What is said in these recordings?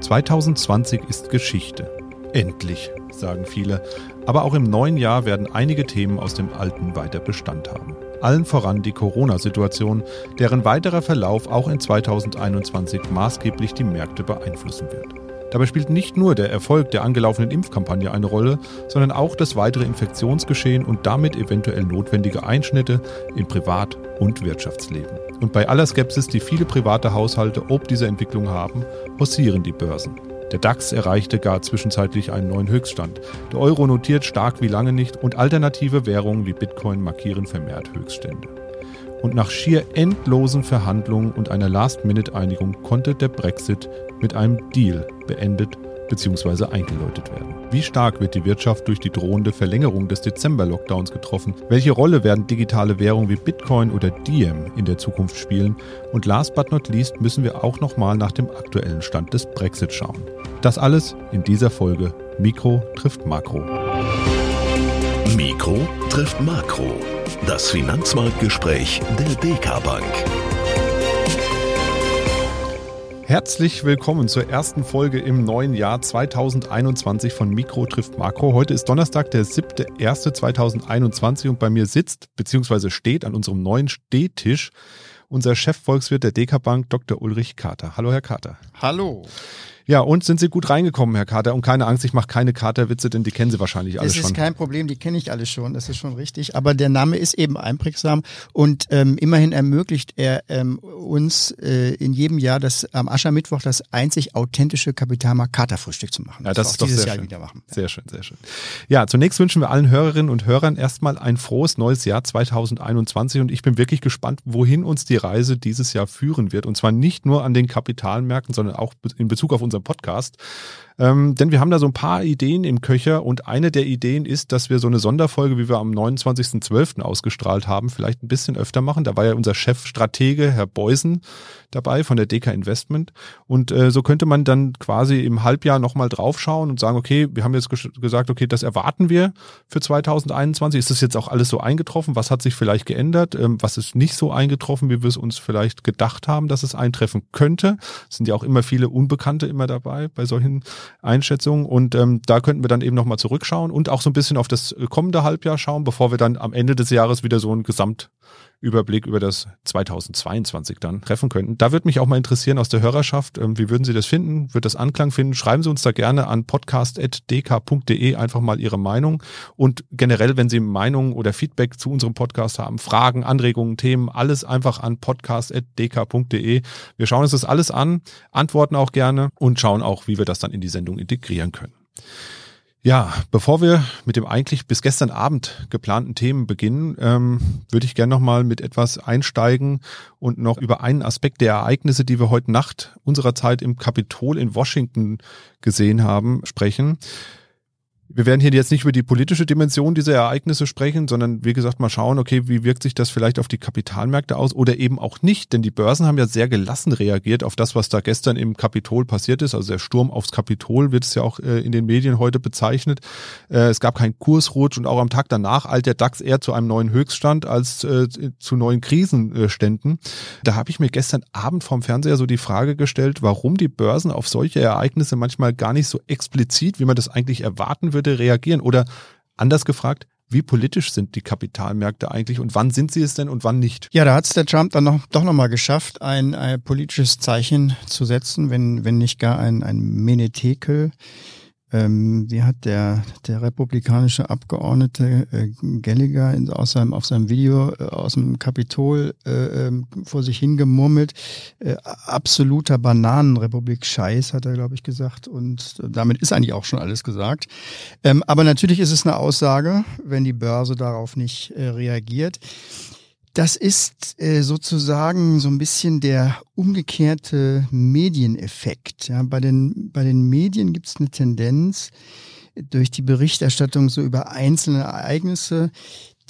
2020 ist Geschichte. Endlich, sagen viele. Aber auch im neuen Jahr werden einige Themen aus dem alten weiter Bestand haben. Allen voran die Corona-Situation, deren weiterer Verlauf auch in 2021 maßgeblich die Märkte beeinflussen wird. Dabei spielt nicht nur der Erfolg der angelaufenen Impfkampagne eine Rolle, sondern auch das weitere Infektionsgeschehen und damit eventuell notwendige Einschnitte in Privat- und Wirtschaftsleben. Und bei aller Skepsis, die viele private Haushalte ob dieser Entwicklung haben, hausieren die Börsen. Der DAX erreichte gar zwischenzeitlich einen neuen Höchststand. Der Euro notiert stark wie lange nicht und alternative Währungen wie Bitcoin markieren vermehrt Höchststände. Und nach schier endlosen Verhandlungen und einer Last-Minute-Einigung konnte der Brexit mit einem Deal beendet bzw. eingeläutet werden. Wie stark wird die Wirtschaft durch die drohende Verlängerung des Dezember-Lockdowns getroffen? Welche Rolle werden digitale Währungen wie Bitcoin oder Diem in der Zukunft spielen? Und last but not least müssen wir auch nochmal nach dem aktuellen Stand des Brexit schauen. Das alles in dieser Folge Mikro trifft Makro. Mikro trifft Makro. Das Finanzmarktgespräch der DK Bank. Herzlich willkommen zur ersten Folge im neuen Jahr 2021 von Mikro trifft Makro. Heute ist Donnerstag, der 7.1.2021 und bei mir sitzt bzw. steht an unserem neuen Stehtisch unser Chefvolkswirt der DK Bank, Dr. Ulrich Kater. Hallo, Herr Kater. Hallo. Ja, und sind Sie gut reingekommen, Herr Kater? Und keine Angst, ich mache keine Katerwitze, denn die kennen Sie wahrscheinlich alle schon. Das ist kein Problem, die kenne ich alle schon, das ist schon richtig. Aber der Name ist eben einprägsam und ähm, immerhin ermöglicht er ähm, uns äh, in jedem Jahr das am Aschermittwoch das einzig authentische Kapitalmarkt Katerfrühstück zu machen. Ja, das, das ist doch dieses sehr Jahr schön. wieder machen. Sehr schön, sehr schön. Ja, zunächst wünschen wir allen Hörerinnen und Hörern erstmal ein frohes neues Jahr 2021 und ich bin wirklich gespannt, wohin uns die Reise dieses Jahr führen wird. Und zwar nicht nur an den Kapitalmärkten, sondern auch in Bezug auf unseren Podcast. Ähm, denn wir haben da so ein paar Ideen im Köcher und eine der Ideen ist, dass wir so eine Sonderfolge, wie wir am 29.12. ausgestrahlt haben, vielleicht ein bisschen öfter machen. Da war ja unser Chefstratege, Herr Beusen, dabei von der DK Investment. Und äh, so könnte man dann quasi im Halbjahr nochmal draufschauen und sagen, okay, wir haben jetzt ges gesagt, okay, das erwarten wir für 2021. Ist das jetzt auch alles so eingetroffen? Was hat sich vielleicht geändert? Ähm, was ist nicht so eingetroffen, wie wir es uns vielleicht gedacht haben, dass es eintreffen könnte? Es sind ja auch immer viele Unbekannte immer dabei bei solchen Einschätzungen. Und ähm, da könnten wir dann eben nochmal zurückschauen und auch so ein bisschen auf das kommende Halbjahr schauen, bevor wir dann am Ende des Jahres wieder so einen Gesamtüberblick über das 2022 dann treffen könnten. Da würde mich auch mal interessieren aus der Hörerschaft, ähm, wie würden Sie das finden? Wird das Anklang finden? Schreiben Sie uns da gerne an podcast.dk.de einfach mal Ihre Meinung. Und generell, wenn Sie Meinungen oder Feedback zu unserem Podcast haben, Fragen, Anregungen, Themen, alles einfach an podcast.dk.de. Wir schauen uns das alles an, antworten auch gerne und schauen auch, wie wir das dann in die Sendung integrieren können. Ja, bevor wir mit dem eigentlich bis gestern Abend geplanten Themen beginnen, ähm, würde ich gerne nochmal mit etwas einsteigen und noch über einen Aspekt der Ereignisse, die wir heute Nacht unserer Zeit im Kapitol in Washington gesehen haben, sprechen. Wir werden hier jetzt nicht über die politische Dimension dieser Ereignisse sprechen, sondern wie gesagt mal schauen, okay, wie wirkt sich das vielleicht auf die Kapitalmärkte aus oder eben auch nicht, denn die Börsen haben ja sehr gelassen reagiert auf das, was da gestern im Kapitol passiert ist. Also der Sturm aufs Kapitol wird es ja auch äh, in den Medien heute bezeichnet. Äh, es gab keinen Kursrutsch und auch am Tag danach eilt der DAX eher zu einem neuen Höchststand als äh, zu neuen Krisenständen. Da habe ich mir gestern Abend vom Fernseher so die Frage gestellt, warum die Börsen auf solche Ereignisse manchmal gar nicht so explizit, wie man das eigentlich erwarten würde, reagieren? Oder anders gefragt, wie politisch sind die Kapitalmärkte eigentlich und wann sind sie es denn und wann nicht? Ja, da hat es der Trump dann noch, doch nochmal geschafft, ein, ein politisches Zeichen zu setzen, wenn, wenn nicht gar ein, ein Menetekel. Ähm, wie hat der, der republikanische Abgeordnete äh, Gallagher in, aus seinem, auf seinem Video äh, aus dem Kapitol äh, ähm, vor sich hingemurmelt? Äh, absoluter Bananenrepublik-Scheiß, hat er, glaube ich, gesagt. Und damit ist eigentlich auch schon alles gesagt. Ähm, aber natürlich ist es eine Aussage, wenn die Börse darauf nicht äh, reagiert. Das ist äh, sozusagen so ein bisschen der umgekehrte Medieneffekt. Ja, bei, den, bei den Medien gibt es eine Tendenz durch die Berichterstattung so über einzelne Ereignisse,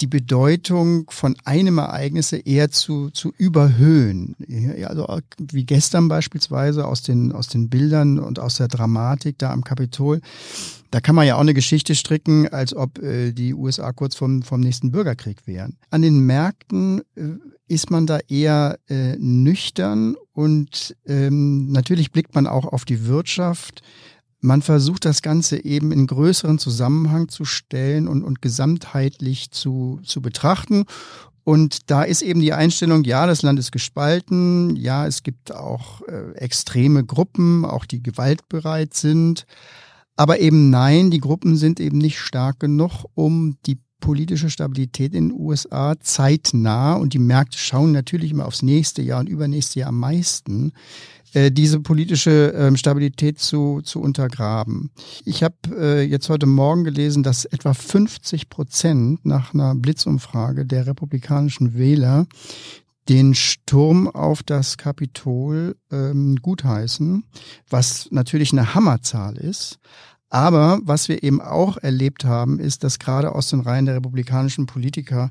die Bedeutung von einem Ereignis eher zu, zu überhöhen. Also wie gestern beispielsweise aus den, aus den Bildern und aus der Dramatik da am Kapitol. Da kann man ja auch eine Geschichte stricken, als ob äh, die USA kurz vom, vom nächsten Bürgerkrieg wären. An den Märkten äh, ist man da eher äh, nüchtern und ähm, natürlich blickt man auch auf die Wirtschaft. Man versucht das Ganze eben in größeren Zusammenhang zu stellen und, und gesamtheitlich zu, zu betrachten. Und da ist eben die Einstellung, ja, das Land ist gespalten, ja, es gibt auch äh, extreme Gruppen, auch die gewaltbereit sind. Aber eben nein, die Gruppen sind eben nicht stark genug, um die politische Stabilität in den USA zeitnah, und die Märkte schauen natürlich immer aufs nächste Jahr und übernächste Jahr am meisten, äh, diese politische ähm, Stabilität zu, zu untergraben. Ich habe äh, jetzt heute Morgen gelesen, dass etwa 50 Prozent nach einer Blitzumfrage der republikanischen Wähler den Sturm auf das Kapitol ähm, gutheißen, was natürlich eine Hammerzahl ist. Aber was wir eben auch erlebt haben, ist, dass gerade aus den Reihen der republikanischen Politiker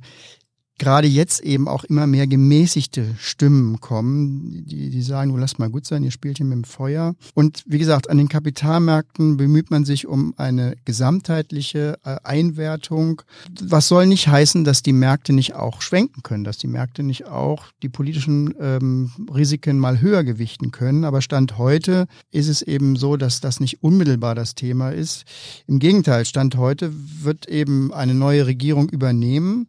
gerade jetzt eben auch immer mehr gemäßigte Stimmen kommen, die, die sagen, du lass mal gut sein, ihr spielt hier mit dem Feuer. Und wie gesagt, an den Kapitalmärkten bemüht man sich um eine gesamtheitliche äh, Einwertung. Was soll nicht heißen, dass die Märkte nicht auch schwenken können, dass die Märkte nicht auch die politischen ähm, Risiken mal höher gewichten können. Aber Stand heute ist es eben so, dass das nicht unmittelbar das Thema ist. Im Gegenteil, Stand heute wird eben eine neue Regierung übernehmen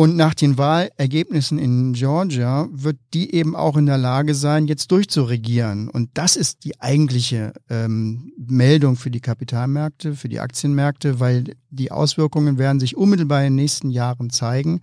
und nach den Wahlergebnissen in Georgia wird die eben auch in der Lage sein, jetzt durchzuregieren. Und das ist die eigentliche ähm, Meldung für die Kapitalmärkte, für die Aktienmärkte, weil die Auswirkungen werden sich unmittelbar in den nächsten Jahren zeigen.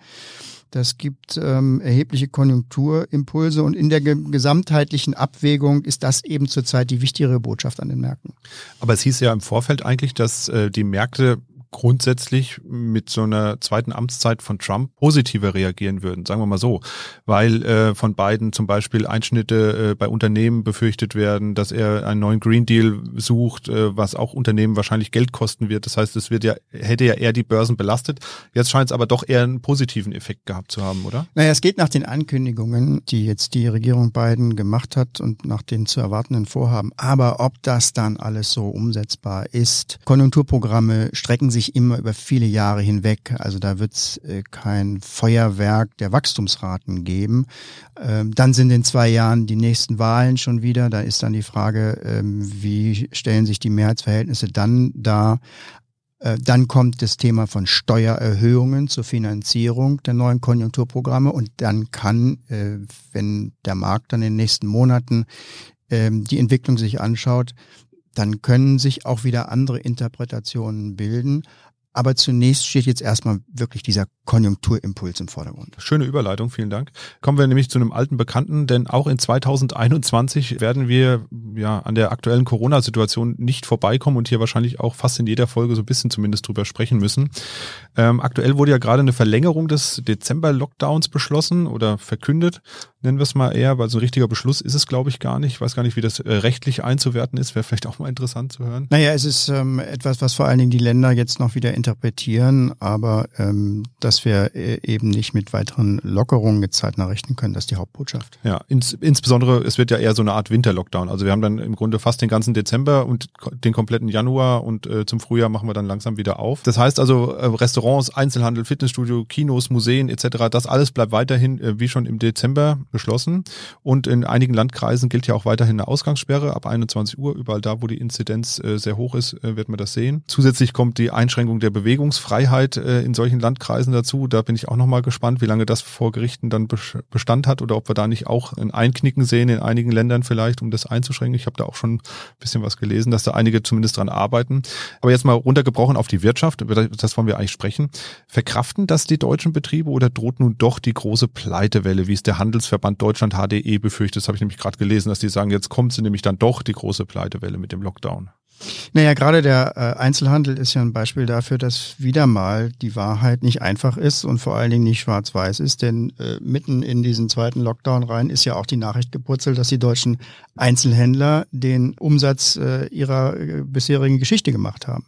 Das gibt ähm, erhebliche Konjunkturimpulse und in der ge gesamtheitlichen Abwägung ist das eben zurzeit die wichtigere Botschaft an den Märkten. Aber es hieß ja im Vorfeld eigentlich, dass äh, die Märkte grundsätzlich mit so einer zweiten Amtszeit von Trump positiver reagieren würden, sagen wir mal so, weil äh, von beiden zum Beispiel Einschnitte äh, bei Unternehmen befürchtet werden, dass er einen neuen Green Deal sucht, äh, was auch Unternehmen wahrscheinlich Geld kosten wird. Das heißt, es wird ja hätte ja eher die Börsen belastet. Jetzt scheint es aber doch eher einen positiven Effekt gehabt zu haben, oder? Naja, es geht nach den Ankündigungen, die jetzt die Regierung Biden gemacht hat und nach den zu erwartenden Vorhaben. Aber ob das dann alles so umsetzbar ist, Konjunkturprogramme strecken sich sich immer über viele Jahre hinweg. Also da wird es äh, kein Feuerwerk der Wachstumsraten geben. Ähm, dann sind in zwei Jahren die nächsten Wahlen schon wieder. Da ist dann die Frage, ähm, wie stellen sich die Mehrheitsverhältnisse dann dar? Äh, dann kommt das Thema von Steuererhöhungen zur Finanzierung der neuen Konjunkturprogramme und dann kann, äh, wenn der Markt dann in den nächsten Monaten ähm, die Entwicklung sich anschaut, dann können sich auch wieder andere Interpretationen bilden. Aber zunächst steht jetzt erstmal wirklich dieser Konjunkturimpuls im Vordergrund. Schöne Überleitung, vielen Dank. Kommen wir nämlich zu einem alten Bekannten, denn auch in 2021 werden wir ja an der aktuellen Corona-Situation nicht vorbeikommen und hier wahrscheinlich auch fast in jeder Folge so ein bisschen zumindest drüber sprechen müssen. Ähm, aktuell wurde ja gerade eine Verlängerung des Dezember-Lockdowns beschlossen oder verkündet nennen wir es mal eher, weil so ein richtiger Beschluss ist es, glaube ich, gar nicht. Ich weiß gar nicht, wie das äh, rechtlich einzuwerten ist. Wäre vielleicht auch mal interessant zu hören. Naja, es ist ähm, etwas, was vor allen Dingen die Länder jetzt noch wieder interpretieren, aber ähm, dass wir äh, eben nicht mit weiteren Lockerungen jetzt zeitnah rechnen können, das ist die Hauptbotschaft. Ja, ins, insbesondere, es wird ja eher so eine Art Winterlockdown. Also wir haben dann im Grunde fast den ganzen Dezember und den kompletten Januar und äh, zum Frühjahr machen wir dann langsam wieder auf. Das heißt also, äh, Restaurants, Einzelhandel, Fitnessstudio, Kinos, Museen etc., das alles bleibt weiterhin äh, wie schon im Dezember geschlossen. Und in einigen Landkreisen gilt ja auch weiterhin eine Ausgangssperre ab 21 Uhr. Überall da, wo die Inzidenz äh, sehr hoch ist, äh, wird man das sehen. Zusätzlich kommt die Einschränkung der Bewegungsfreiheit äh, in solchen Landkreisen dazu. Da bin ich auch nochmal gespannt, wie lange das vor Gerichten dann Bestand hat oder ob wir da nicht auch ein Einknicken sehen in einigen Ländern vielleicht, um das einzuschränken. Ich habe da auch schon ein bisschen was gelesen, dass da einige zumindest dran arbeiten. Aber jetzt mal runtergebrochen auf die Wirtschaft, über das wollen wir eigentlich sprechen. Verkraften das die deutschen Betriebe oder droht nun doch die große Pleitewelle, wie es der Handelsverband Verband Deutschland HDE befürchtet. Das habe ich nämlich gerade gelesen, dass die sagen, jetzt kommt sie nämlich dann doch die große Pleitewelle mit dem Lockdown. Naja, gerade der äh, Einzelhandel ist ja ein Beispiel dafür, dass wieder mal die Wahrheit nicht einfach ist und vor allen Dingen nicht schwarz-weiß ist. Denn äh, mitten in diesen zweiten Lockdown rein ist ja auch die Nachricht gepurzelt, dass die deutschen Einzelhändler den Umsatz äh, ihrer äh, bisherigen Geschichte gemacht haben.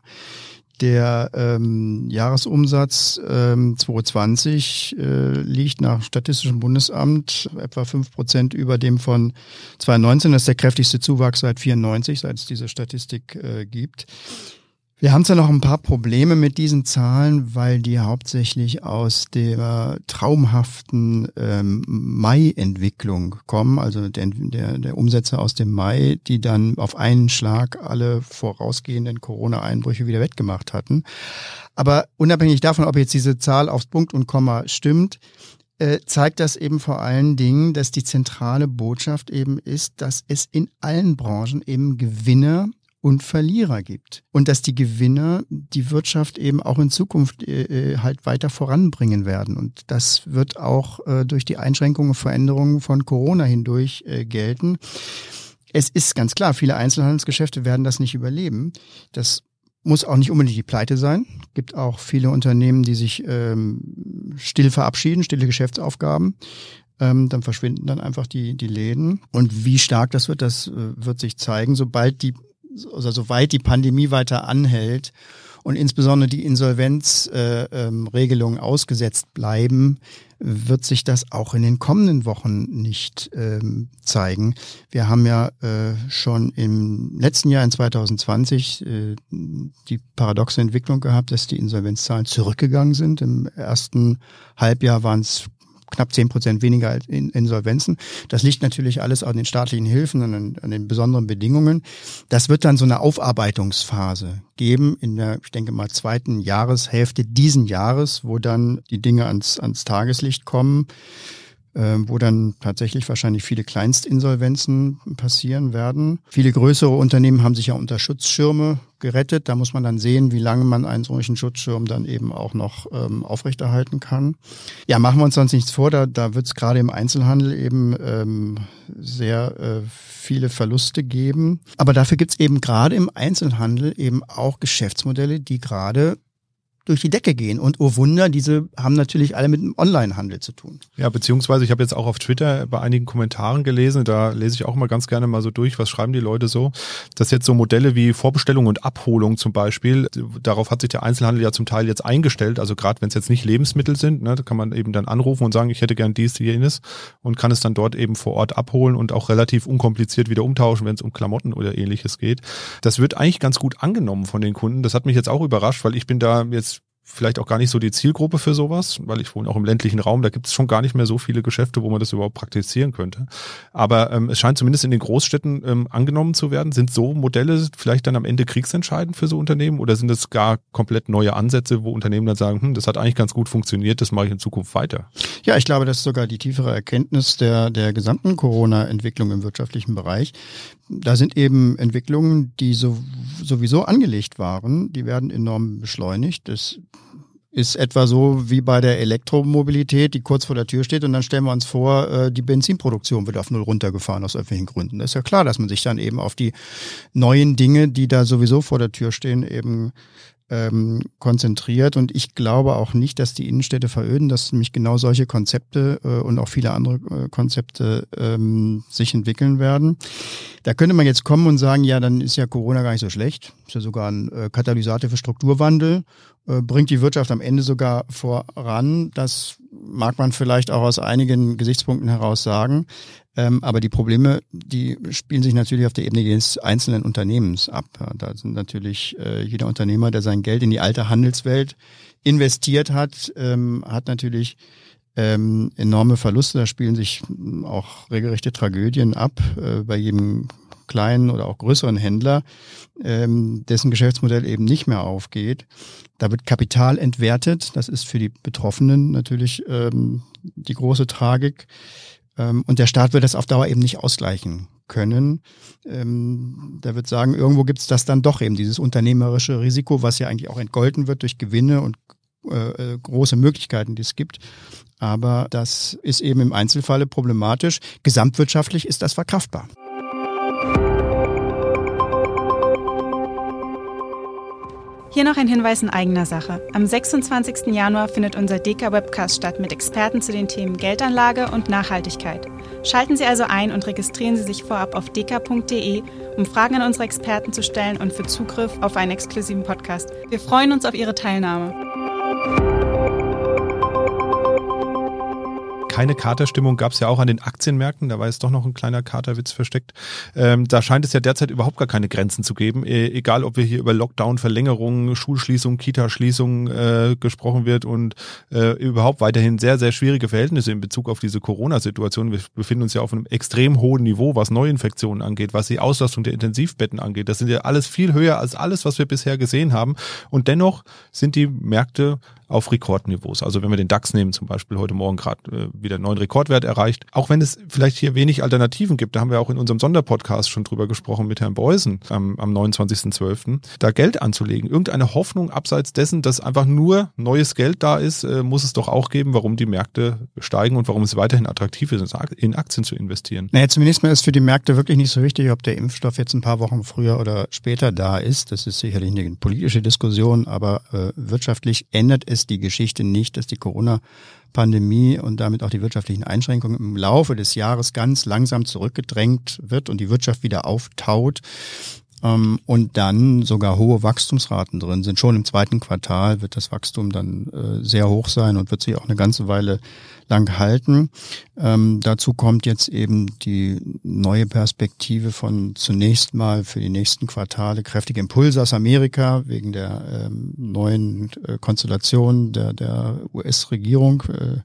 Der ähm, Jahresumsatz ähm, 2020 äh, liegt nach Statistischem Bundesamt etwa fünf Prozent über dem von 2019. Das ist der kräftigste Zuwachs seit 94, seit es diese Statistik äh, gibt. Wir haben zwar noch ein paar Probleme mit diesen Zahlen, weil die hauptsächlich aus der traumhaften ähm, Mai-Entwicklung kommen, also der, der, der Umsätze aus dem Mai, die dann auf einen Schlag alle vorausgehenden Corona-Einbrüche wieder wettgemacht hatten. Aber unabhängig davon, ob jetzt diese Zahl aufs Punkt und Komma stimmt, äh, zeigt das eben vor allen Dingen, dass die zentrale Botschaft eben ist, dass es in allen Branchen eben Gewinner und Verlierer gibt. Und dass die Gewinner die Wirtschaft eben auch in Zukunft äh, äh, halt weiter voranbringen werden. Und das wird auch äh, durch die Einschränkungen und Veränderungen von Corona hindurch äh, gelten. Es ist ganz klar, viele Einzelhandelsgeschäfte werden das nicht überleben. Das muss auch nicht unbedingt die Pleite sein. Gibt auch viele Unternehmen, die sich ähm, still verabschieden, stille Geschäftsaufgaben. Ähm, dann verschwinden dann einfach die, die Läden. Und wie stark das wird, das äh, wird sich zeigen, sobald die also soweit die Pandemie weiter anhält und insbesondere die Insolvenzregelungen äh, ähm, ausgesetzt bleiben, wird sich das auch in den kommenden Wochen nicht ähm, zeigen. Wir haben ja äh, schon im letzten Jahr in 2020 äh, die paradoxe Entwicklung gehabt, dass die Insolvenzzahlen zurückgegangen sind. Im ersten Halbjahr waren es knapp zehn Prozent weniger in Insolvenzen. Das liegt natürlich alles an den staatlichen Hilfen und an, an, den besonderen Bedingungen. Das wird dann so eine Aufarbeitungsphase geben in der, ich denke mal, zweiten Jahreshälfte diesen Jahres, wo dann die Dinge ans, ans Tageslicht kommen. Ähm, wo dann tatsächlich wahrscheinlich viele Kleinstinsolvenzen passieren werden. Viele größere Unternehmen haben sich ja unter Schutzschirme gerettet. Da muss man dann sehen, wie lange man einen solchen Schutzschirm dann eben auch noch ähm, aufrechterhalten kann. Ja, machen wir uns sonst nichts vor. Da, da wird es gerade im Einzelhandel eben ähm, sehr äh, viele Verluste geben. Aber dafür gibt es eben gerade im Einzelhandel eben auch Geschäftsmodelle, die gerade durch die Decke gehen. Und oh Wunder, diese haben natürlich alle mit dem Onlinehandel zu tun. Ja, beziehungsweise ich habe jetzt auch auf Twitter bei einigen Kommentaren gelesen, da lese ich auch mal ganz gerne mal so durch, was schreiben die Leute so, dass jetzt so Modelle wie Vorbestellung und Abholung zum Beispiel, darauf hat sich der Einzelhandel ja zum Teil jetzt eingestellt, also gerade wenn es jetzt nicht Lebensmittel sind, ne, da kann man eben dann anrufen und sagen, ich hätte gern dies, jenes und kann es dann dort eben vor Ort abholen und auch relativ unkompliziert wieder umtauschen, wenn es um Klamotten oder ähnliches geht. Das wird eigentlich ganz gut angenommen von den Kunden. Das hat mich jetzt auch überrascht, weil ich bin da jetzt vielleicht auch gar nicht so die Zielgruppe für sowas, weil ich wohne auch im ländlichen Raum, da gibt es schon gar nicht mehr so viele Geschäfte, wo man das überhaupt praktizieren könnte. Aber ähm, es scheint zumindest in den Großstädten ähm, angenommen zu werden. Sind so Modelle vielleicht dann am Ende kriegsentscheidend für so Unternehmen oder sind es gar komplett neue Ansätze, wo Unternehmen dann sagen, hm, das hat eigentlich ganz gut funktioniert, das mache ich in Zukunft weiter? Ja, ich glaube, das ist sogar die tiefere Erkenntnis der, der gesamten Corona-Entwicklung im wirtschaftlichen Bereich. Da sind eben Entwicklungen, die so, sowieso angelegt waren, die werden enorm beschleunigt. Das ist etwa so wie bei der Elektromobilität, die kurz vor der Tür steht und dann stellen wir uns vor, äh, die Benzinproduktion wird auf null runtergefahren aus öffentlichen Gründen. Das ist ja klar, dass man sich dann eben auf die neuen Dinge, die da sowieso vor der Tür stehen, eben ähm, konzentriert. Und ich glaube auch nicht, dass die Innenstädte veröden, dass nämlich genau solche Konzepte äh, und auch viele andere äh, Konzepte ähm, sich entwickeln werden. Da könnte man jetzt kommen und sagen, ja, dann ist ja Corona gar nicht so schlecht. Ist ja sogar ein äh, Katalysator für Strukturwandel. Äh, bringt die Wirtschaft am Ende sogar voran. Das mag man vielleicht auch aus einigen Gesichtspunkten heraus sagen. Ähm, aber die Probleme, die spielen sich natürlich auf der Ebene des einzelnen Unternehmens ab. Da sind natürlich äh, jeder Unternehmer, der sein Geld in die alte Handelswelt investiert hat, ähm, hat natürlich ähm, enorme Verluste. Da spielen sich auch regelrechte Tragödien ab äh, bei jedem kleinen oder auch größeren Händler, ähm, dessen Geschäftsmodell eben nicht mehr aufgeht. Da wird Kapital entwertet. Das ist für die Betroffenen natürlich ähm, die große Tragik. Ähm, und der Staat wird das auf Dauer eben nicht ausgleichen können. Ähm, der wird sagen, irgendwo gibt es das dann doch eben, dieses unternehmerische Risiko, was ja eigentlich auch entgolten wird durch Gewinne und äh, äh große Möglichkeiten, die es gibt. Aber das ist eben im Einzelfalle problematisch. Gesamtwirtschaftlich ist das verkraftbar. Hier noch ein Hinweis in eigener Sache. Am 26. Januar findet unser Deka-Webcast statt mit Experten zu den Themen Geldanlage und Nachhaltigkeit. Schalten Sie also ein und registrieren Sie sich vorab auf deka.de, um Fragen an unsere Experten zu stellen und für Zugriff auf einen exklusiven Podcast. Wir freuen uns auf Ihre Teilnahme. Keine Katerstimmung gab es ja auch an den Aktienmärkten. Da war jetzt doch noch ein kleiner Katerwitz versteckt. Ähm, da scheint es ja derzeit überhaupt gar keine Grenzen zu geben. E egal, ob wir hier über Lockdown, Verlängerungen, Schulschließung, Kita-Schließung äh, gesprochen wird und äh, überhaupt weiterhin sehr, sehr schwierige Verhältnisse in Bezug auf diese Corona-Situation. Wir befinden uns ja auf einem extrem hohen Niveau, was Neuinfektionen angeht, was die Auslastung der Intensivbetten angeht. Das sind ja alles viel höher als alles, was wir bisher gesehen haben. Und dennoch sind die Märkte auf Rekordniveaus. Also wenn wir den DAX nehmen, zum Beispiel heute Morgen gerade äh, wieder einen neuen Rekordwert erreicht. Auch wenn es vielleicht hier wenig Alternativen gibt, da haben wir auch in unserem Sonderpodcast schon drüber gesprochen mit Herrn Beusen am, am 29.12., da Geld anzulegen. Irgendeine Hoffnung abseits dessen, dass einfach nur neues Geld da ist, äh, muss es doch auch geben, warum die Märkte steigen und warum es weiterhin attraktiv ist, in Aktien zu investieren. Naja, zumindest mal ist für die Märkte wirklich nicht so wichtig, ob der Impfstoff jetzt ein paar Wochen früher oder später da ist. Das ist sicherlich eine politische Diskussion, aber äh, wirtschaftlich ändert es ist die Geschichte nicht, dass die Corona-Pandemie und damit auch die wirtschaftlichen Einschränkungen im Laufe des Jahres ganz langsam zurückgedrängt wird und die Wirtschaft wieder auftaut ähm, und dann sogar hohe Wachstumsraten drin sind. Schon im zweiten Quartal wird das Wachstum dann äh, sehr hoch sein und wird sich auch eine ganze Weile lang halten. Ähm, dazu kommt jetzt eben die neue Perspektive von zunächst mal für die nächsten Quartale kräftige Impulse aus Amerika wegen der ähm, neuen äh, Konstellation der, der US-Regierung, äh,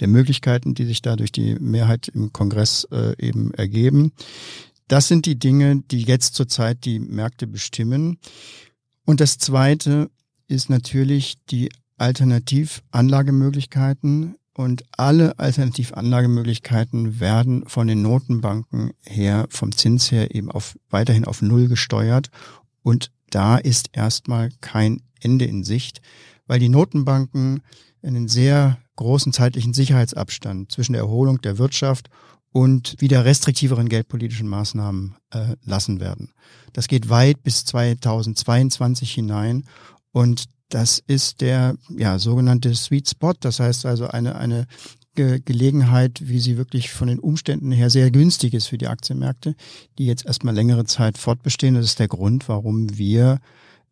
der Möglichkeiten, die sich da durch die Mehrheit im Kongress äh, eben ergeben. Das sind die Dinge, die jetzt zurzeit die Märkte bestimmen. Und das Zweite ist natürlich die Alternativanlagemöglichkeiten. Und alle Alternativanlagemöglichkeiten werden von den Notenbanken her, vom Zins her eben auf, weiterhin auf Null gesteuert. Und da ist erstmal kein Ende in Sicht, weil die Notenbanken einen sehr großen zeitlichen Sicherheitsabstand zwischen der Erholung der Wirtschaft und wieder restriktiveren geldpolitischen Maßnahmen äh, lassen werden. Das geht weit bis 2022 hinein und das ist der ja, sogenannte Sweet Spot. Das heißt also eine, eine Ge Gelegenheit, wie sie wirklich von den Umständen her sehr günstig ist für die Aktienmärkte, die jetzt erstmal längere Zeit fortbestehen. Das ist der Grund, warum wir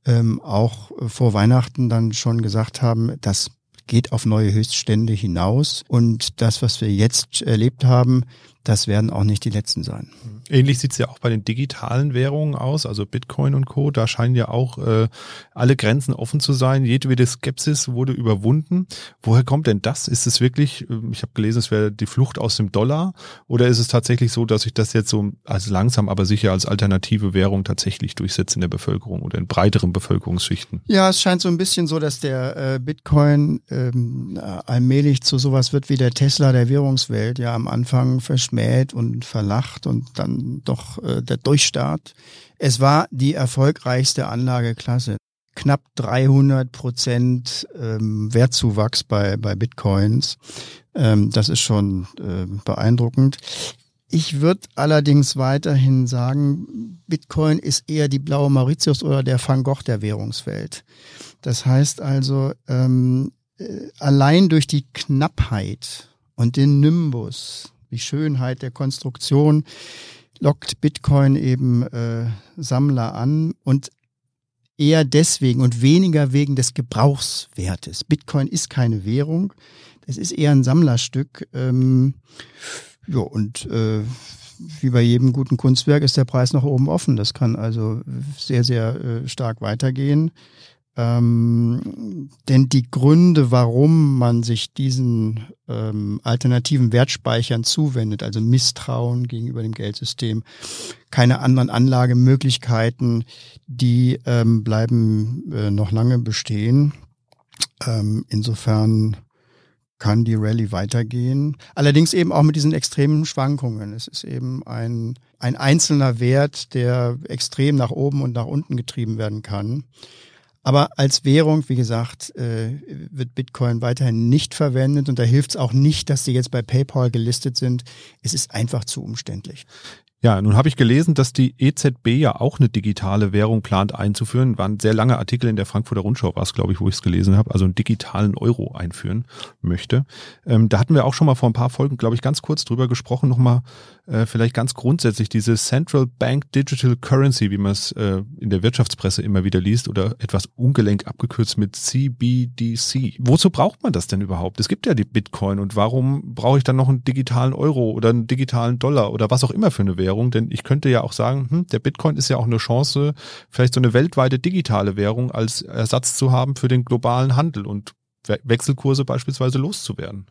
ähm, auch vor Weihnachten dann schon gesagt haben, das geht auf neue Höchststände hinaus. Und das, was wir jetzt erlebt haben, das werden auch nicht die letzten sein. Ähnlich sieht es ja auch bei den digitalen Währungen aus, also Bitcoin und Co. Da scheinen ja auch äh, alle Grenzen offen zu sein. Jedwede Skepsis wurde überwunden. Woher kommt denn das? Ist es wirklich, äh, ich habe gelesen, es wäre die Flucht aus dem Dollar oder ist es tatsächlich so, dass sich das jetzt so als langsam, aber sicher als alternative Währung tatsächlich durchsetzt in der Bevölkerung oder in breiteren Bevölkerungsschichten? Ja, es scheint so ein bisschen so, dass der äh, Bitcoin ähm, allmählich zu sowas wird wie der Tesla der Währungswelt. Ja, am Anfang verschwindet verschmäht und verlacht und dann doch äh, der Durchstart. Es war die erfolgreichste Anlageklasse. Knapp 300 Prozent ähm, Wertzuwachs bei, bei Bitcoins. Ähm, das ist schon äh, beeindruckend. Ich würde allerdings weiterhin sagen, Bitcoin ist eher die blaue Mauritius oder der Van Gogh der Währungswelt. Das heißt also, ähm, äh, allein durch die Knappheit und den Nimbus die Schönheit der Konstruktion lockt Bitcoin eben äh, Sammler an und eher deswegen und weniger wegen des Gebrauchswertes. Bitcoin ist keine Währung, es ist eher ein Sammlerstück. Ähm, ja, und äh, wie bei jedem guten Kunstwerk ist der Preis nach oben offen. Das kann also sehr, sehr äh, stark weitergehen. Ähm, denn die Gründe, warum man sich diesen ähm, alternativen Wertspeichern zuwendet, also Misstrauen gegenüber dem Geldsystem, keine anderen Anlagemöglichkeiten, die ähm, bleiben äh, noch lange bestehen. Ähm, insofern kann die Rallye weitergehen. Allerdings eben auch mit diesen extremen Schwankungen. Es ist eben ein, ein einzelner Wert, der extrem nach oben und nach unten getrieben werden kann. Aber als Währung, wie gesagt, äh, wird Bitcoin weiterhin nicht verwendet und da hilft es auch nicht, dass sie jetzt bei PayPal gelistet sind. Es ist einfach zu umständlich. Ja, nun habe ich gelesen, dass die EZB ja auch eine digitale Währung plant einzuführen. War ein sehr langer Artikel in der Frankfurter Rundschau, war es, glaube ich, wo ich es gelesen habe. Also einen digitalen Euro einführen möchte. Ähm, da hatten wir auch schon mal vor ein paar Folgen, glaube ich, ganz kurz drüber gesprochen. Nochmal äh, vielleicht ganz grundsätzlich diese Central Bank Digital Currency, wie man es äh, in der Wirtschaftspresse immer wieder liest oder etwas ungelenk abgekürzt mit CBDC. Wozu braucht man das denn überhaupt? Es gibt ja die Bitcoin und warum brauche ich dann noch einen digitalen Euro oder einen digitalen Dollar oder was auch immer für eine Währung? Denn ich könnte ja auch sagen, hm, der Bitcoin ist ja auch eine Chance, vielleicht so eine weltweite digitale Währung als Ersatz zu haben für den globalen Handel und Wechselkurse beispielsweise loszuwerden.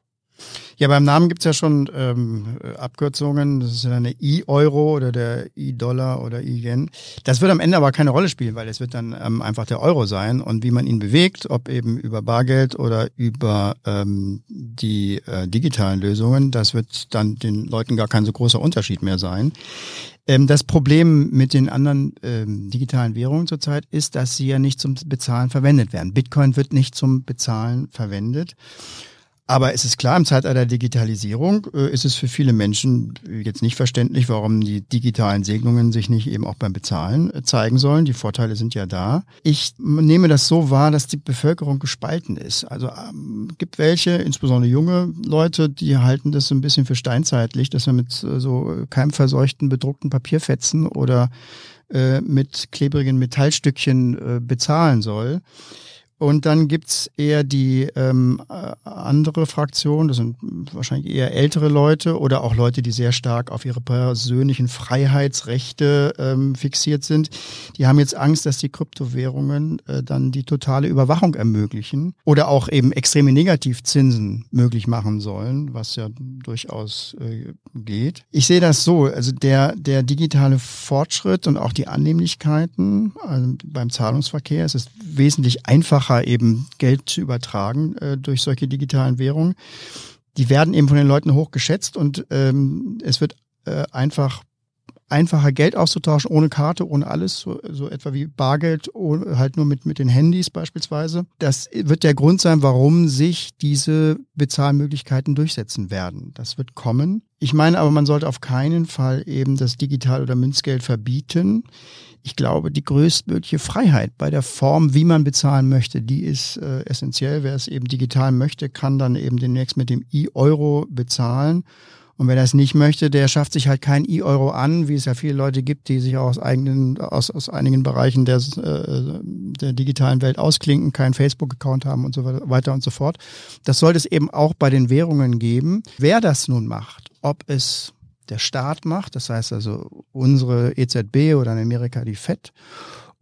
Ja, beim Namen gibt's ja schon ähm, Abkürzungen. Das ist ja eine I-Euro oder der I-Dollar oder I-Yen. Das wird am Ende aber keine Rolle spielen, weil es wird dann ähm, einfach der Euro sein. Und wie man ihn bewegt, ob eben über Bargeld oder über ähm, die äh, digitalen Lösungen, das wird dann den Leuten gar kein so großer Unterschied mehr sein. Ähm, das Problem mit den anderen ähm, digitalen Währungen zurzeit ist, dass sie ja nicht zum Bezahlen verwendet werden. Bitcoin wird nicht zum Bezahlen verwendet. Aber es ist klar, im Zeitalter der Digitalisierung äh, ist es für viele Menschen jetzt nicht verständlich, warum die digitalen Segnungen sich nicht eben auch beim Bezahlen äh, zeigen sollen. Die Vorteile sind ja da. Ich nehme das so wahr, dass die Bevölkerung gespalten ist. Also ähm, gibt welche, insbesondere junge Leute, die halten das so ein bisschen für steinzeitlich, dass man mit äh, so keimverseuchten bedruckten Papierfetzen oder äh, mit klebrigen Metallstückchen äh, bezahlen soll. Und dann gibt's eher die ähm, äh, andere Fraktion, das sind wahrscheinlich eher ältere Leute oder auch Leute, die sehr stark auf ihre persönlichen Freiheitsrechte ähm, fixiert sind. Die haben jetzt Angst, dass die Kryptowährungen äh, dann die totale Überwachung ermöglichen oder auch eben extreme Negativzinsen möglich machen sollen, was ja durchaus äh, geht. Ich sehe das so, also der, der digitale Fortschritt und auch die Annehmlichkeiten also beim Zahlungsverkehr, es ist wesentlich einfacher einfacher, eben Geld zu übertragen äh, durch solche digitalen Währungen. Die werden eben von den Leuten hoch geschätzt und ähm, es wird äh, einfach einfacher Geld auszutauschen, ohne Karte, ohne alles, so, so etwa wie Bargeld, ohne, halt nur mit, mit den Handys beispielsweise. Das wird der Grund sein, warum sich diese Bezahlmöglichkeiten durchsetzen werden. Das wird kommen. Ich meine aber, man sollte auf keinen Fall eben das Digital- oder Münzgeld verbieten ich glaube, die größtmögliche Freiheit bei der Form, wie man bezahlen möchte, die ist äh, essentiell. Wer es eben digital möchte, kann dann eben demnächst mit dem E-Euro bezahlen. Und wer das nicht möchte, der schafft sich halt kein E-Euro an, wie es ja viele Leute gibt, die sich auch aus eigenen, aus, aus einigen Bereichen der, äh, der digitalen Welt ausklinken, keinen Facebook-Account haben und so weiter und so fort. Das sollte es eben auch bei den Währungen geben. Wer das nun macht, ob es der Staat macht, das heißt also unsere EZB oder in Amerika die FED,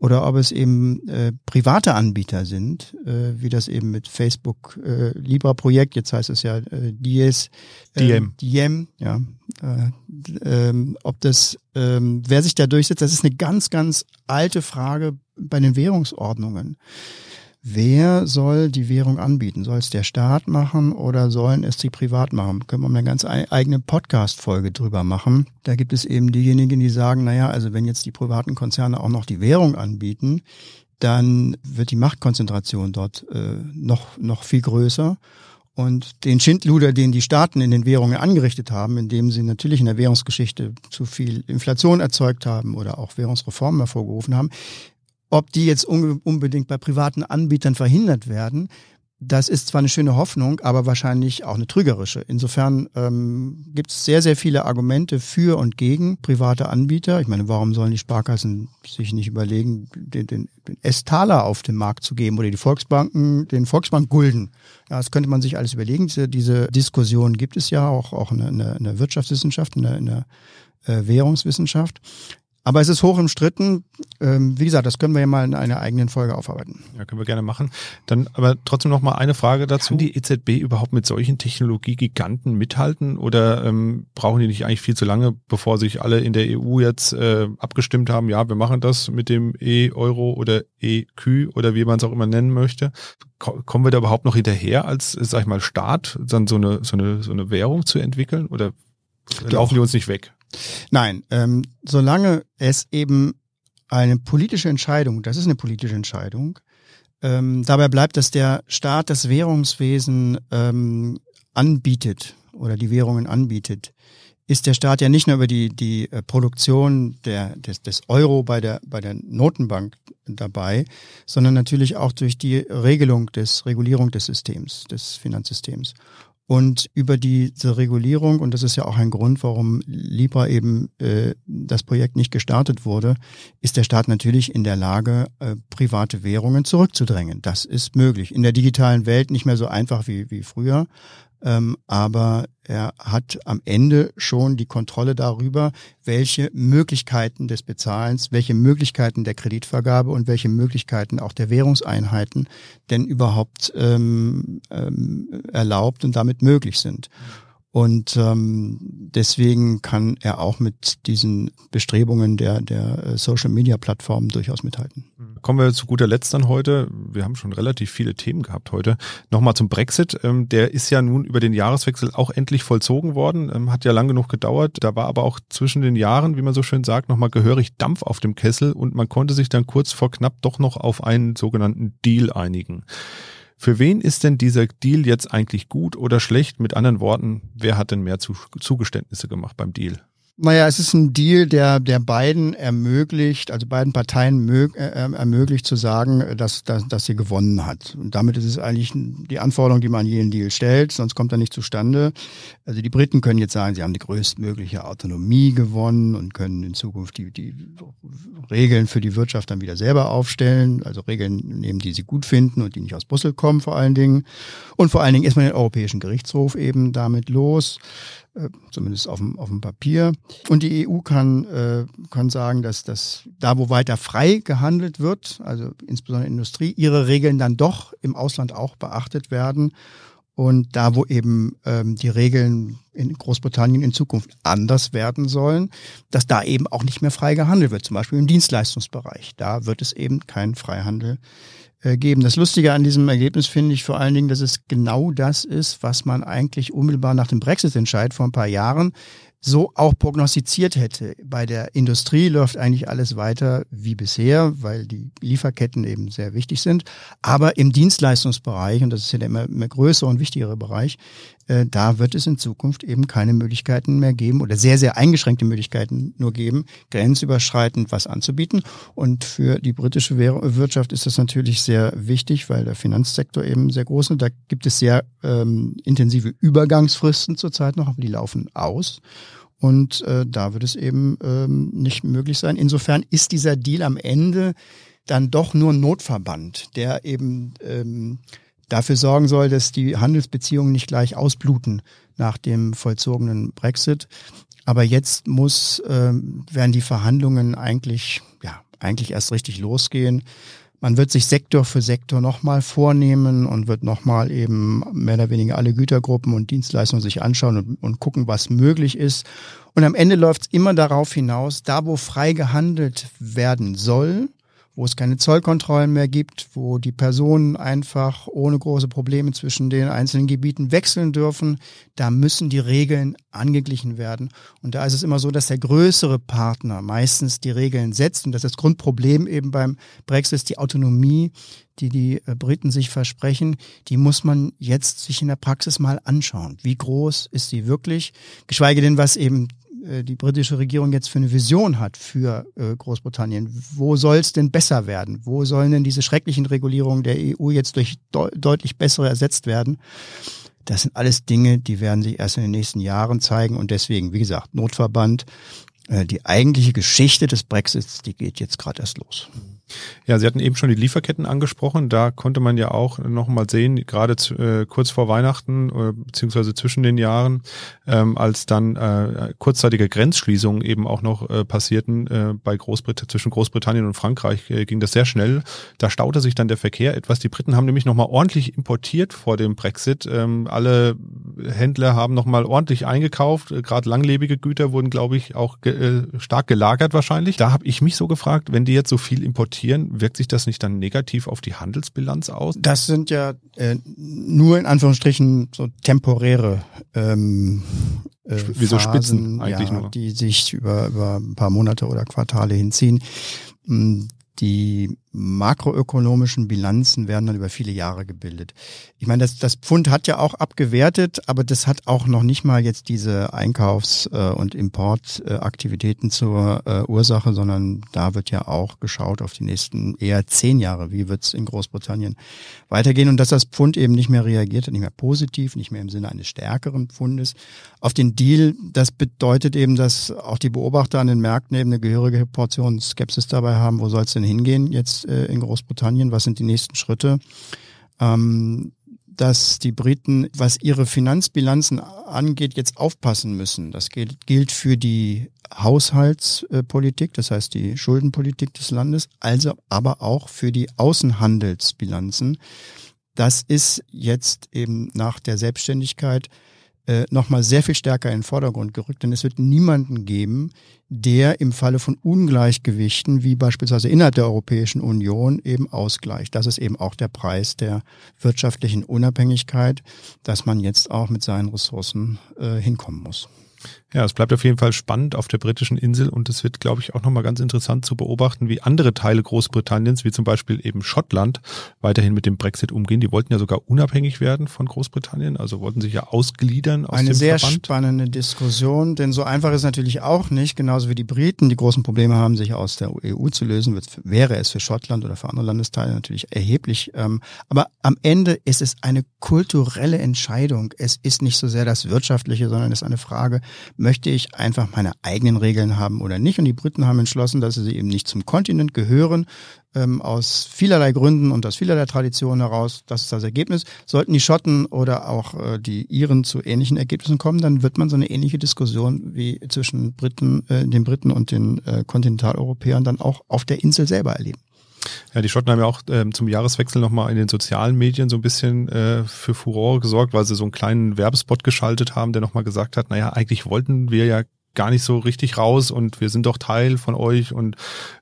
oder ob es eben äh, private Anbieter sind, äh, wie das eben mit Facebook äh, Libra Projekt, jetzt heißt es ja äh, Dies, äh, Diem, Diem, ja, äh, ähm, ob das, ähm, wer sich da durchsetzt, das ist eine ganz, ganz alte Frage bei den Währungsordnungen. Wer soll die Währung anbieten? Soll es der Staat machen oder sollen es die privat machen? Können wir eine ganz eigene Podcast-Folge drüber machen. Da gibt es eben diejenigen, die sagen, naja, also wenn jetzt die privaten Konzerne auch noch die Währung anbieten, dann wird die Machtkonzentration dort äh, noch, noch viel größer. Und den Schindluder, den die Staaten in den Währungen angerichtet haben, indem sie natürlich in der Währungsgeschichte zu viel Inflation erzeugt haben oder auch Währungsreformen hervorgerufen haben, ob die jetzt unbedingt bei privaten Anbietern verhindert werden, das ist zwar eine schöne Hoffnung, aber wahrscheinlich auch eine trügerische. Insofern ähm, gibt es sehr, sehr viele Argumente für und gegen private Anbieter. Ich meine, warum sollen die Sparkassen sich nicht überlegen, den, den, den S-Taler auf den Markt zu geben oder die Volksbanken, den Volksbank-Gulden? Ja, das könnte man sich alles überlegen. Diese, diese Diskussion gibt es ja auch, auch in der, in der Wirtschaftswissenschaft, in der, in der äh, Währungswissenschaft. Aber es ist hoch umstritten. Ähm, wie gesagt, das können wir ja mal in einer eigenen Folge aufarbeiten. Ja, können wir gerne machen. Dann aber trotzdem noch mal eine Frage dazu. Kann die EZB überhaupt mit solchen Technologiegiganten mithalten oder ähm, brauchen die nicht eigentlich viel zu lange, bevor sich alle in der EU jetzt äh, abgestimmt haben, ja, wir machen das mit dem E-Euro oder EQ oder wie man es auch immer nennen möchte? Kommen wir da überhaupt noch hinterher als, sag ich mal, Staat, dann so eine, so eine, so eine Währung zu entwickeln oder laufen die uns nicht weg? Nein, ähm, solange es eben eine politische Entscheidung, das ist eine politische Entscheidung, ähm, dabei bleibt, dass der Staat das Währungswesen ähm, anbietet oder die Währungen anbietet, ist der Staat ja nicht nur über die, die äh, Produktion der, des, des Euro bei der, bei der Notenbank dabei, sondern natürlich auch durch die Regelung des, Regulierung des Systems, des Finanzsystems. Und über diese Regulierung, und das ist ja auch ein Grund, warum Libra eben äh, das Projekt nicht gestartet wurde, ist der Staat natürlich in der Lage, äh, private Währungen zurückzudrängen. Das ist möglich. In der digitalen Welt nicht mehr so einfach wie, wie früher, ähm, aber er hat am Ende schon die Kontrolle darüber, welche Möglichkeiten des Bezahlens, welche Möglichkeiten der Kreditvergabe und welche Möglichkeiten auch der Währungseinheiten denn überhaupt ähm, ähm, erlaubt und damit möglich sind. Und ähm, deswegen kann er auch mit diesen Bestrebungen der, der äh, Social-Media-Plattformen durchaus mithalten. Kommen wir zu guter Letzt dann heute. Wir haben schon relativ viele Themen gehabt heute. Nochmal zum Brexit. Ähm, der ist ja nun über den Jahreswechsel auch endlich vollzogen worden. Ähm, hat ja lang genug gedauert. Da war aber auch zwischen den Jahren, wie man so schön sagt, nochmal gehörig Dampf auf dem Kessel und man konnte sich dann kurz vor knapp doch noch auf einen sogenannten Deal einigen. Für wen ist denn dieser Deal jetzt eigentlich gut oder schlecht? Mit anderen Worten, wer hat denn mehr Zugeständnisse gemacht beim Deal? Naja, es ist ein Deal, der, der beiden ermöglicht, also beiden Parteien mög, äh, äh, ermöglicht zu sagen, dass, dass, dass sie gewonnen hat. Und damit ist es eigentlich die Anforderung, die man jeden Deal stellt, sonst kommt er nicht zustande. Also die Briten können jetzt sagen, sie haben die größtmögliche Autonomie gewonnen und können in Zukunft die, die Regeln für die Wirtschaft dann wieder selber aufstellen, also Regeln nehmen, die sie gut finden und die nicht aus Brüssel kommen vor allen Dingen. Und vor allen Dingen ist man den Europäischen Gerichtshof eben damit los. Äh, zumindest auf dem, auf dem Papier. Und die EU kann, äh, kann sagen, dass das da, wo weiter frei gehandelt wird, also insbesondere Industrie, ihre Regeln dann doch im Ausland auch beachtet werden. Und da, wo eben ähm, die Regeln in Großbritannien in Zukunft anders werden sollen, dass da eben auch nicht mehr frei gehandelt wird, zum Beispiel im Dienstleistungsbereich. Da wird es eben keinen Freihandel geben. Das Lustige an diesem Ergebnis finde ich vor allen Dingen, dass es genau das ist, was man eigentlich unmittelbar nach dem Brexit-Entscheid vor ein paar Jahren so auch prognostiziert hätte. Bei der Industrie läuft eigentlich alles weiter wie bisher, weil die Lieferketten eben sehr wichtig sind. Aber im Dienstleistungsbereich, und das ist ja der immer, immer größere und wichtigere Bereich, äh, da wird es in Zukunft eben keine Möglichkeiten mehr geben oder sehr, sehr eingeschränkte Möglichkeiten nur geben, grenzüberschreitend was anzubieten. Und für die britische Wirtschaft ist das natürlich sehr wichtig, weil der Finanzsektor eben sehr groß ist. Da gibt es sehr ähm, intensive Übergangsfristen zurzeit noch, aber die laufen aus. Und äh, da wird es eben ähm, nicht möglich sein. Insofern ist dieser Deal am Ende dann doch nur ein Notverband, der eben ähm, dafür sorgen soll, dass die Handelsbeziehungen nicht gleich ausbluten nach dem vollzogenen Brexit. Aber jetzt muss, ähm, werden die Verhandlungen eigentlich, ja, eigentlich erst richtig losgehen. Man wird sich Sektor für Sektor nochmal vornehmen und wird nochmal eben mehr oder weniger alle Gütergruppen und Dienstleistungen sich anschauen und, und gucken, was möglich ist. Und am Ende läuft es immer darauf hinaus, da wo frei gehandelt werden soll, wo es keine Zollkontrollen mehr gibt, wo die Personen einfach ohne große Probleme zwischen den einzelnen Gebieten wechseln dürfen, da müssen die Regeln angeglichen werden. Und da ist es immer so, dass der größere Partner meistens die Regeln setzt und das ist das Grundproblem eben beim Brexit ist die Autonomie, die die äh, Briten sich versprechen, die muss man jetzt sich in der Praxis mal anschauen. Wie groß ist sie wirklich? Geschweige denn, was eben die britische Regierung jetzt für eine Vision hat für äh, Großbritannien. Wo soll es denn besser werden? Wo sollen denn diese schrecklichen Regulierungen der EU jetzt durch de deutlich bessere ersetzt werden? Das sind alles Dinge, die werden sich erst in den nächsten Jahren zeigen und deswegen, wie gesagt, Notverband. Äh, die eigentliche Geschichte des Brexits, die geht jetzt gerade erst los. Ja, Sie hatten eben schon die Lieferketten angesprochen. Da konnte man ja auch noch mal sehen, gerade zu, äh, kurz vor Weihnachten äh, beziehungsweise zwischen den Jahren, ähm, als dann äh, kurzzeitige Grenzschließungen eben auch noch äh, passierten äh, bei Großbrit zwischen Großbritannien und Frankreich, äh, ging das sehr schnell. Da staute sich dann der Verkehr etwas. Die Briten haben nämlich noch mal ordentlich importiert vor dem Brexit. Ähm, alle Händler haben noch mal ordentlich eingekauft. Äh, gerade langlebige Güter wurden, glaube ich, auch äh, stark gelagert wahrscheinlich. Da habe ich mich so gefragt, wenn die jetzt so viel importieren wirkt sich das nicht dann negativ auf die Handelsbilanz aus? Das sind ja äh, nur in Anführungsstrichen so temporäre ähm, äh, Wie so Spitzen eigentlich ja, nur. Die sich über, über ein paar Monate oder Quartale hinziehen. Mm, die makroökonomischen Bilanzen werden dann über viele Jahre gebildet. Ich meine, das, das Pfund hat ja auch abgewertet, aber das hat auch noch nicht mal jetzt diese Einkaufs- äh, und Importaktivitäten zur äh, Ursache, sondern da wird ja auch geschaut auf die nächsten eher zehn Jahre. Wie wird es in Großbritannien weitergehen? Und dass das Pfund eben nicht mehr reagiert, nicht mehr positiv, nicht mehr im Sinne eines stärkeren Pfundes auf den Deal, das bedeutet eben, dass auch die Beobachter an den Märkten eben eine gehörige Portion Skepsis dabei haben. Wo soll es denn hingehen jetzt äh, in Großbritannien? Was sind die nächsten Schritte? Ähm, dass die Briten, was ihre Finanzbilanzen angeht, jetzt aufpassen müssen. Das gilt, gilt für die Haushaltspolitik, das heißt die Schuldenpolitik des Landes, also aber auch für die Außenhandelsbilanzen. Das ist jetzt eben nach der Selbstständigkeit äh, nochmal sehr viel stärker in den Vordergrund gerückt, denn es wird niemanden geben, der im Falle von Ungleichgewichten, wie beispielsweise innerhalb der Europäischen Union, eben ausgleicht. Das ist eben auch der Preis der wirtschaftlichen Unabhängigkeit, dass man jetzt auch mit seinen Ressourcen äh, hinkommen muss. Ja, es bleibt auf jeden Fall spannend auf der britischen Insel und es wird, glaube ich, auch nochmal ganz interessant zu beobachten, wie andere Teile Großbritanniens, wie zum Beispiel eben Schottland, weiterhin mit dem Brexit umgehen. Die wollten ja sogar unabhängig werden von Großbritannien, also wollten sich ja ausgliedern aus Eine dem sehr Verband. spannende Diskussion, denn so einfach ist es natürlich auch nicht, genauso wie die Briten die großen Probleme haben, sich aus der EU zu lösen, wird, wäre es für Schottland oder für andere Landesteile natürlich erheblich. Ähm, aber am Ende ist es eine kulturelle Entscheidung. Es ist nicht so sehr das Wirtschaftliche, sondern es ist eine Frage, möchte ich einfach meine eigenen Regeln haben oder nicht. Und die Briten haben entschlossen, dass sie eben nicht zum Kontinent gehören, ähm, aus vielerlei Gründen und aus vielerlei Traditionen heraus. Das ist das Ergebnis. Sollten die Schotten oder auch äh, die Iren zu ähnlichen Ergebnissen kommen, dann wird man so eine ähnliche Diskussion wie zwischen Briten, äh, den Briten und den äh, Kontinentaleuropäern dann auch auf der Insel selber erleben. Ja, die Schotten haben ja auch ähm, zum Jahreswechsel nochmal in den sozialen Medien so ein bisschen äh, für Furore gesorgt, weil sie so einen kleinen Werbespot geschaltet haben, der nochmal gesagt hat, naja, eigentlich wollten wir ja gar nicht so richtig raus und wir sind doch Teil von euch und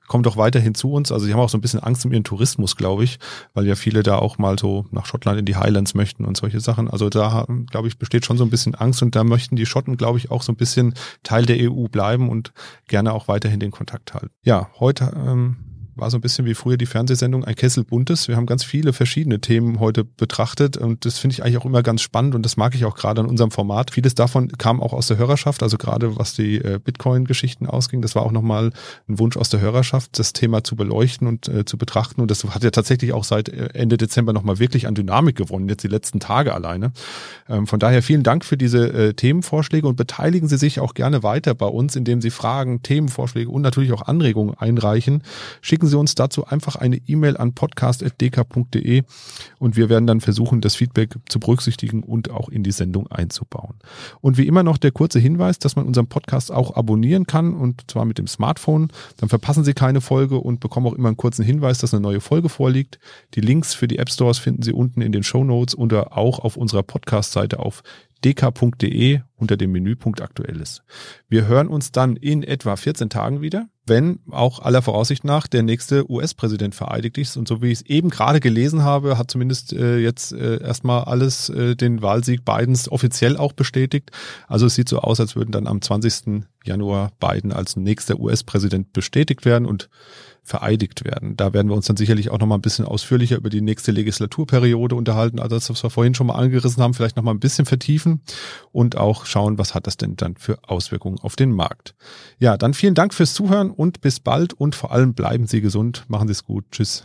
kommt doch weiterhin zu uns. Also sie haben auch so ein bisschen Angst um ihren Tourismus, glaube ich, weil ja viele da auch mal so nach Schottland in die Highlands möchten und solche Sachen. Also da, glaube ich, besteht schon so ein bisschen Angst und da möchten die Schotten, glaube ich, auch so ein bisschen Teil der EU bleiben und gerne auch weiterhin den Kontakt halten. Ja, heute ähm, war so ein bisschen wie früher die Fernsehsendung Ein Kessel Buntes. Wir haben ganz viele verschiedene Themen heute betrachtet und das finde ich eigentlich auch immer ganz spannend und das mag ich auch gerade an unserem Format. Vieles davon kam auch aus der Hörerschaft, also gerade was die äh, Bitcoin-Geschichten ausging. Das war auch nochmal ein Wunsch aus der Hörerschaft, das Thema zu beleuchten und äh, zu betrachten und das hat ja tatsächlich auch seit äh, Ende Dezember nochmal wirklich an Dynamik gewonnen, jetzt die letzten Tage alleine. Ähm, von daher vielen Dank für diese äh, Themenvorschläge und beteiligen Sie sich auch gerne weiter bei uns, indem Sie Fragen, Themenvorschläge und natürlich auch Anregungen einreichen. Schicken Sie uns dazu einfach eine E-Mail an podcast.dk.de und wir werden dann versuchen, das Feedback zu berücksichtigen und auch in die Sendung einzubauen. Und wie immer noch der kurze Hinweis, dass man unseren Podcast auch abonnieren kann und zwar mit dem Smartphone. Dann verpassen Sie keine Folge und bekommen auch immer einen kurzen Hinweis, dass eine neue Folge vorliegt. Die Links für die App Stores finden Sie unten in den Show Notes oder auch auf unserer Podcast-Seite auf dk.de unter dem Menüpunkt Aktuelles. Wir hören uns dann in etwa 14 Tagen wieder, wenn auch aller Voraussicht nach der nächste US-Präsident vereidigt ist. Und so wie ich es eben gerade gelesen habe, hat zumindest äh, jetzt äh, erstmal alles äh, den Wahlsieg Bidens offiziell auch bestätigt. Also es sieht so aus, als würden dann am 20. Januar Biden als nächster US-Präsident bestätigt werden und vereidigt werden. Da werden wir uns dann sicherlich auch noch mal ein bisschen ausführlicher über die nächste Legislaturperiode unterhalten, also das, was wir vorhin schon mal angerissen haben, vielleicht noch mal ein bisschen vertiefen und auch schauen, was hat das denn dann für Auswirkungen auf den Markt. Ja, dann vielen Dank fürs Zuhören und bis bald und vor allem bleiben Sie gesund, machen Sie es gut, tschüss.